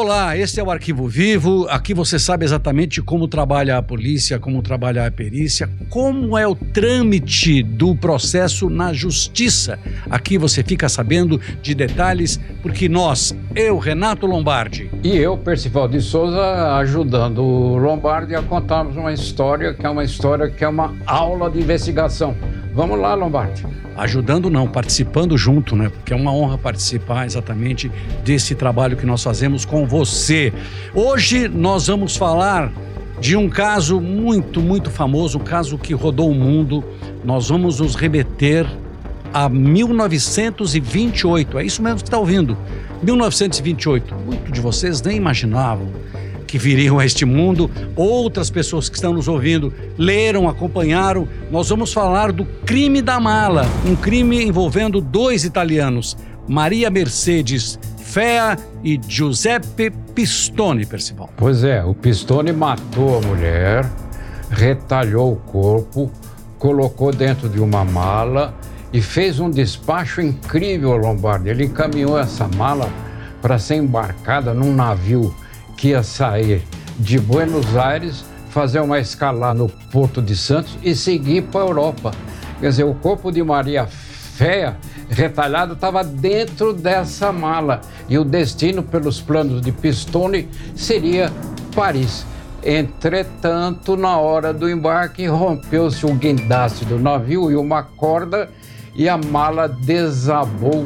Olá, este é o Arquivo Vivo. Aqui você sabe exatamente como trabalha a polícia, como trabalha a perícia, como é o trâmite do processo na justiça. Aqui você fica sabendo de detalhes, porque nós, eu, Renato Lombardi. E eu, Percival de Souza, ajudando o Lombardi a contarmos uma história que é uma história que é uma aula de investigação. Vamos lá, Lombardi ajudando não, participando junto, né? Porque é uma honra participar exatamente desse trabalho que nós fazemos com você. Hoje nós vamos falar de um caso muito, muito famoso, um caso que rodou o mundo. Nós vamos nos remeter a 1928. É isso mesmo que está ouvindo. 1928. Muito de vocês nem imaginavam que viriam a este mundo, outras pessoas que estão nos ouvindo leram, acompanharam. Nós vamos falar do crime da mala, um crime envolvendo dois italianos, Maria Mercedes Fea e Giuseppe Pistone, Percival. Pois é, o Pistone matou a mulher, retalhou o corpo, colocou dentro de uma mala e fez um despacho incrível, Lombardi. Ele encaminhou essa mala para ser embarcada num navio que ia sair de Buenos Aires, fazer uma escala no Porto de Santos e seguir para a Europa. Quer dizer, o corpo de Maria Féia, retalhado, estava dentro dessa mala. E o destino, pelos planos de Pistone, seria Paris. Entretanto, na hora do embarque, rompeu-se o guindaste do navio e uma corda, e a mala desabou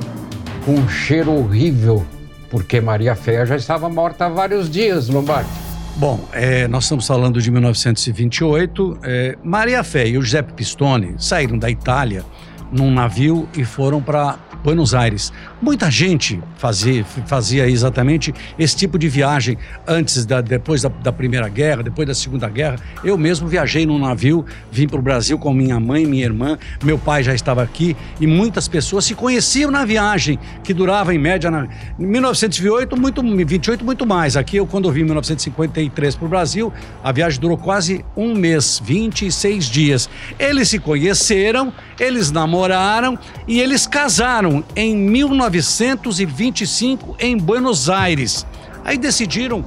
com um cheiro horrível porque Maria Féia já estava morta há vários dias, Lombardi. Bom, é, nós estamos falando de 1928. É, Maria Féia e o Giuseppe Pistone saíram da Itália num navio e foram para Buenos Aires. Muita gente fazia, fazia exatamente esse tipo de viagem antes da, depois da, da, Primeira Guerra, depois da Segunda Guerra. Eu mesmo viajei num navio, vim para o Brasil com minha mãe, minha irmã, meu pai já estava aqui e muitas pessoas se conheciam na viagem, que durava em média em 1928 muito, 28 muito mais. Aqui eu quando vim em 1953 para o Brasil, a viagem durou quase um mês, 26 dias. Eles se conheceram, eles namoraram e eles casaram em 1925 em Buenos Aires. Aí decidiram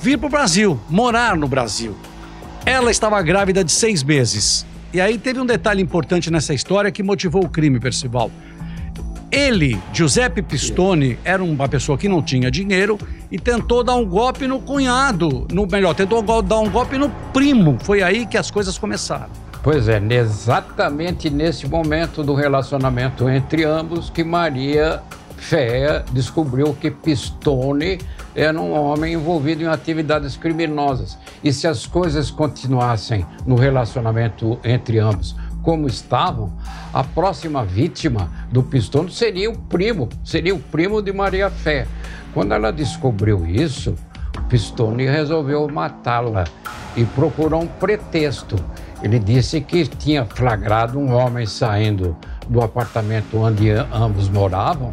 vir para o Brasil, morar no Brasil. Ela estava grávida de seis meses. E aí teve um detalhe importante nessa história que motivou o crime, Percival. Ele, Giuseppe Pistone, era uma pessoa que não tinha dinheiro e tentou dar um golpe no cunhado, no melhor, tentou dar um golpe no primo. Foi aí que as coisas começaram. Pois é, exatamente nesse momento do relacionamento entre ambos que Maria Féia descobriu que Pistone era um homem envolvido em atividades criminosas. E se as coisas continuassem no relacionamento entre ambos como estavam, a próxima vítima do Pistone seria o primo, seria o primo de Maria Fé. Quando ela descobriu isso, Pistone resolveu matá-la e procurou um pretexto. Ele disse que tinha flagrado um homem saindo do apartamento onde ambos moravam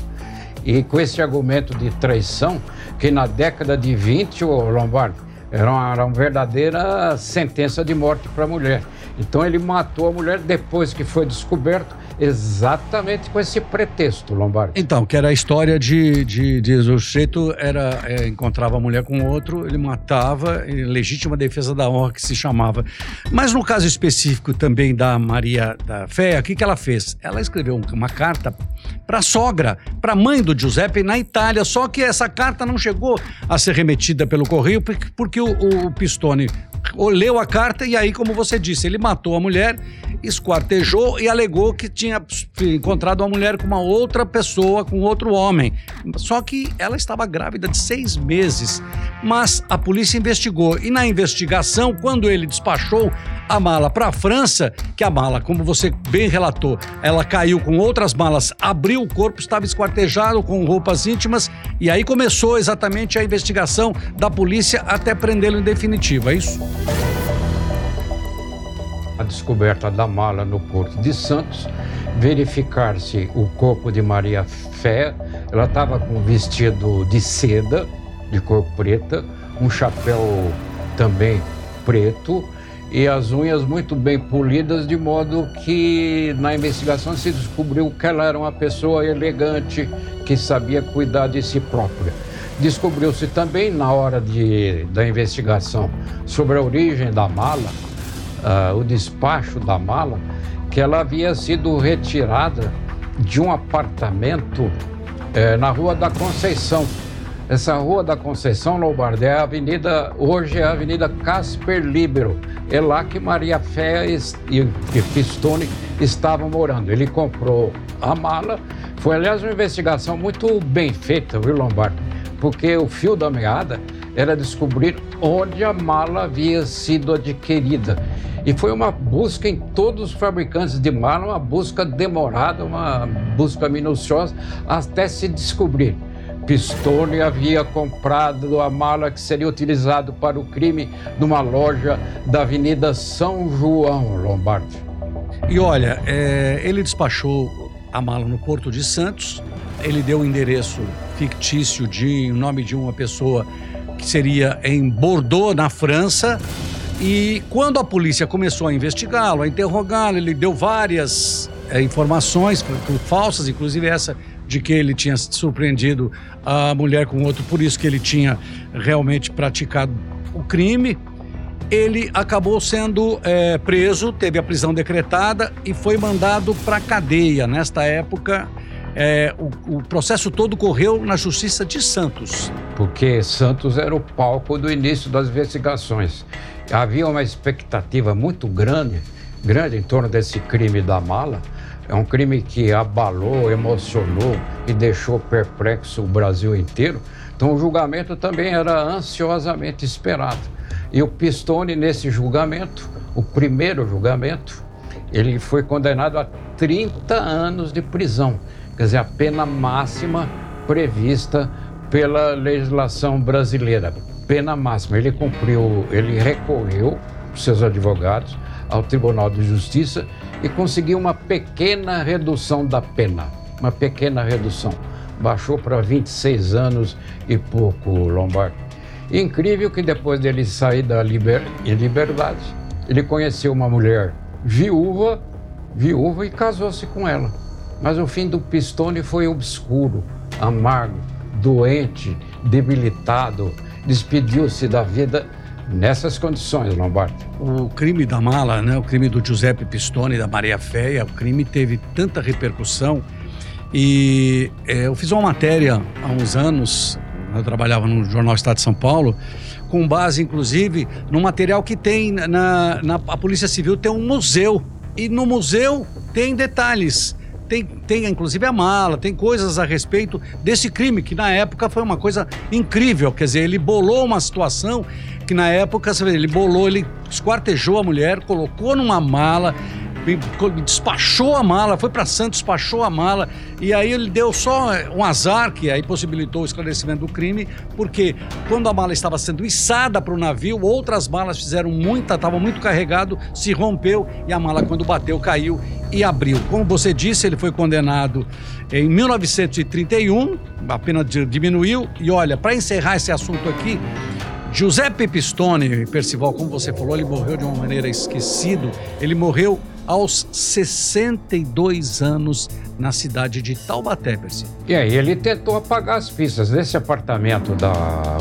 e com esse argumento de traição, que na década de 20, o Lombardi, era uma, era uma verdadeira sentença de morte para a mulher. Então ele matou a mulher depois que foi descoberto exatamente com esse pretexto, Lombardi. Então, que era a história de, de, de o sujeito era, é, encontrava a mulher com outro, ele matava, em legítima defesa da honra que se chamava. Mas no caso específico também da Maria da Fé, o que, que ela fez? Ela escreveu uma carta para a sogra, para a mãe do Giuseppe na Itália, só que essa carta não chegou a ser remetida pelo correio porque, porque o, o Pistone leu a carta e aí, como você disse, ele matou a mulher, esquartejou e alegou que tinha encontrado uma mulher com uma outra pessoa, com outro homem. Só que ela estava grávida de seis meses. Mas a polícia investigou e na investigação, quando ele despachou a mala para a França, que a mala, como você bem relatou, ela caiu com outras malas, abriu o corpo, estava esquartejado com roupas íntimas e aí começou exatamente a investigação da polícia até prendê-lo em definitivo, é isso? A descoberta da mala no Porto de Santos, verificar-se o corpo de Maria Fé, ela estava com vestido de seda, de cor preta, um chapéu também preto e as unhas muito bem polidas, de modo que na investigação se descobriu que ela era uma pessoa elegante, que sabia cuidar de si própria. Descobriu-se também, na hora de, da investigação sobre a origem da mala, uh, o despacho da mala, que ela havia sido retirada de um apartamento uh, na Rua da Conceição. Essa Rua da Conceição, Lombardi, é a avenida, hoje é a Avenida Casper Libero. É lá que Maria Fé e Pistone estavam morando. Ele comprou a mala. Foi, aliás, uma investigação muito bem feita, viu, Lombardi? Porque o fio da meada era descobrir onde a mala havia sido adquirida. E foi uma busca em todos os fabricantes de mala, uma busca demorada, uma busca minuciosa, até se descobrir. Pistone havia comprado a mala que seria utilizado para o crime numa loja da Avenida São João, Lombardi. E olha, é, ele despachou a mala no Porto de Santos, ele deu o endereço fictício de o nome de uma pessoa que seria em Bordeaux, na França. E quando a polícia começou a investigá-lo, a interrogá-lo, ele deu várias é, informações falsas, inclusive essa de que ele tinha surpreendido a mulher com outro, por isso que ele tinha realmente praticado o crime. Ele acabou sendo é, preso, teve a prisão decretada e foi mandado para cadeia. Nesta época, é, o, o, processo todo correu na Justiça de Santos. Porque Santos era o palco do início das investigações. Havia uma expectativa muito grande, grande em torno desse crime da mala. É um crime que abalou, emocionou e deixou perplexo o Brasil inteiro. Então o julgamento também era ansiosamente esperado. E o Pistone, nesse julgamento, o primeiro julgamento, ele foi condenado a 30 anos de prisão. Quer dizer, a pena máxima prevista pela legislação brasileira. Pena máxima. Ele cumpriu, ele recorreu, seus advogados, ao Tribunal de Justiça e conseguiu uma pequena redução da pena. Uma pequena redução. Baixou para 26 anos e pouco, Lombardi. Incrível que depois dele sair da liber... em liberdade, ele conheceu uma mulher viúva, viúva e casou-se com ela. Mas o fim do Pistone foi obscuro, amargo, doente, debilitado. Despediu-se da vida nessas condições, Lombardi. O crime da mala, né, o crime do Giuseppe Pistone e da Maria Feia, o crime teve tanta repercussão. E é, eu fiz uma matéria há uns anos, eu trabalhava no Jornal Estado de São Paulo, com base inclusive no material que tem na, na a Polícia Civil tem um museu. E no museu tem detalhes tem, tem inclusive a mala, tem coisas a respeito desse crime, que na época foi uma coisa incrível. Quer dizer, ele bolou uma situação que na época, ele bolou, ele esquartejou a mulher, colocou numa mala, despachou a mala, foi para Santos, despachou a mala, e aí ele deu só um azar que aí possibilitou o esclarecimento do crime, porque quando a mala estava sendo içada para o navio, outras malas fizeram muita, estava muito carregado, se rompeu e a mala quando bateu caiu e abriu. Como você disse, ele foi condenado em 1931, a pena diminuiu, e olha, para encerrar esse assunto aqui, Giuseppe Pistone, Percival, como você falou, ele morreu de uma maneira esquecido. Ele morreu aos 62 anos na cidade de Taubaté, Percival. E aí ele tentou apagar as pistas. Nesse apartamento da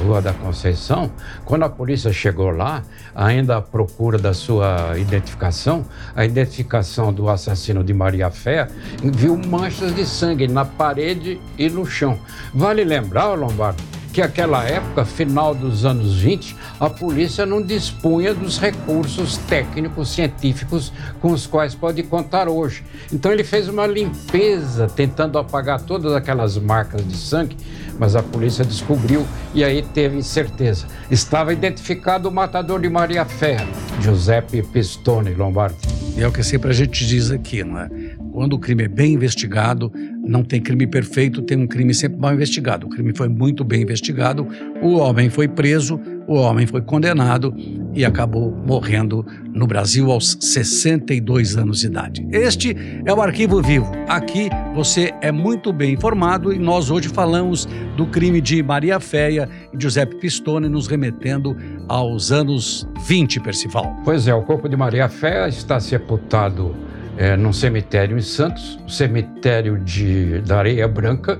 Rua da Conceição, quando a polícia chegou lá, ainda à procura da sua identificação, a identificação do assassino de Maria Fé, viu manchas de sangue na parede e no chão. Vale lembrar, Lombardo, que aquela época, final dos anos 20, a polícia não dispunha dos recursos técnicos, científicos com os quais pode contar hoje. Então ele fez uma limpeza tentando apagar todas aquelas marcas de sangue, mas a polícia descobriu e aí teve certeza. Estava identificado o matador de Maria Ferra, Giuseppe Pistone Lombardi. E é o que sempre a gente diz aqui, não é? Quando o crime é bem investigado, não tem crime perfeito, tem um crime sempre mal investigado. O crime foi muito bem investigado, o homem foi preso, o homem foi condenado e acabou morrendo no Brasil aos 62 anos de idade. Este é o Arquivo Vivo. Aqui você é muito bem informado e nós hoje falamos do crime de Maria Féia e Giuseppe Pistone, nos remetendo aos anos 20, Percival. Pois é, o corpo de Maria Féia está sepultado é, num cemitério em Santos, cemitério de, da Areia Branca.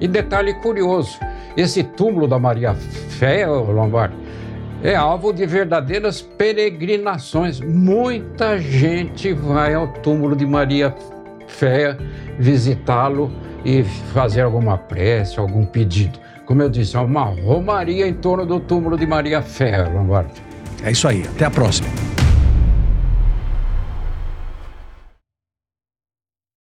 E detalhe curioso: esse túmulo da Maria Féia, Lombardi, é alvo de verdadeiras peregrinações. Muita gente vai ao túmulo de Maria Féia visitá-lo e fazer alguma prece, algum pedido. Como eu disse, é uma romaria em torno do túmulo de Maria Féia, Lombardi. É isso aí. Até a próxima.